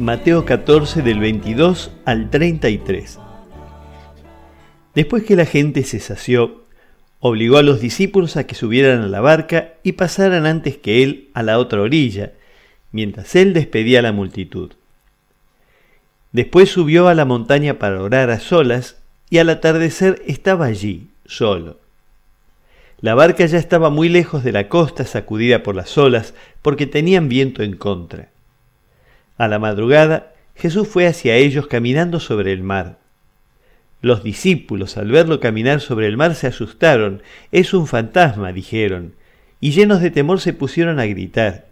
Mateo 14 del 22 al 33. Después que la gente se sació, obligó a los discípulos a que subieran a la barca y pasaran antes que él a la otra orilla, mientras él despedía a la multitud. Después subió a la montaña para orar a solas y al atardecer estaba allí, solo. La barca ya estaba muy lejos de la costa, sacudida por las olas, porque tenían viento en contra. A la madrugada, Jesús fue hacia ellos caminando sobre el mar. Los discípulos, al verlo caminar sobre el mar, se asustaron. Es un fantasma, dijeron, y llenos de temor se pusieron a gritar.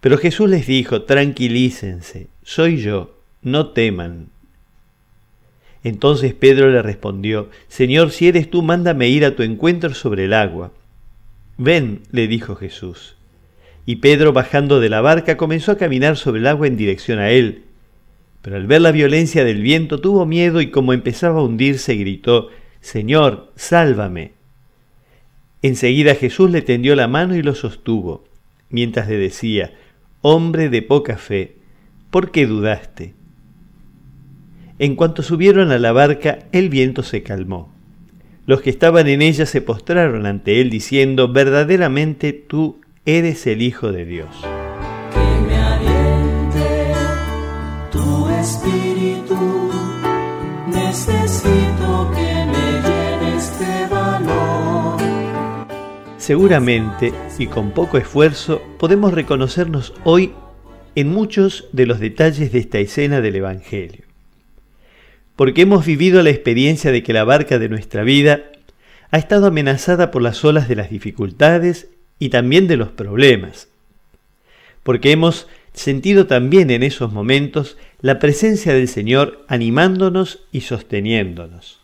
Pero Jesús les dijo, tranquilícense, soy yo, no teman. Entonces Pedro le respondió, Señor, si eres tú, mándame ir a tu encuentro sobre el agua. Ven, le dijo Jesús. Y Pedro, bajando de la barca, comenzó a caminar sobre el agua en dirección a él. Pero al ver la violencia del viento tuvo miedo y como empezaba a hundirse gritó, Señor, sálvame. Enseguida Jesús le tendió la mano y lo sostuvo, mientras le decía, Hombre de poca fe, ¿por qué dudaste? En cuanto subieron a la barca, el viento se calmó. Los que estaban en ella se postraron ante él diciendo, verdaderamente tú eres el Hijo de Dios. Que me aliente tu espíritu, necesito que me llenes de valor. Seguramente, y con poco esfuerzo, podemos reconocernos hoy en muchos de los detalles de esta escena del Evangelio. Porque hemos vivido la experiencia de que la barca de nuestra vida ha estado amenazada por las olas de las dificultades y también de los problemas. Porque hemos sentido también en esos momentos la presencia del Señor animándonos y sosteniéndonos.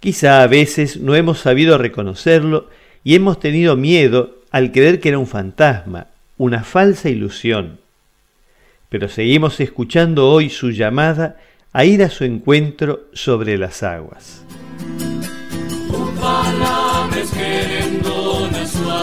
Quizá a veces no hemos sabido reconocerlo y hemos tenido miedo al creer que era un fantasma, una falsa ilusión. Pero seguimos escuchando hoy su llamada a ir a su encuentro sobre las aguas.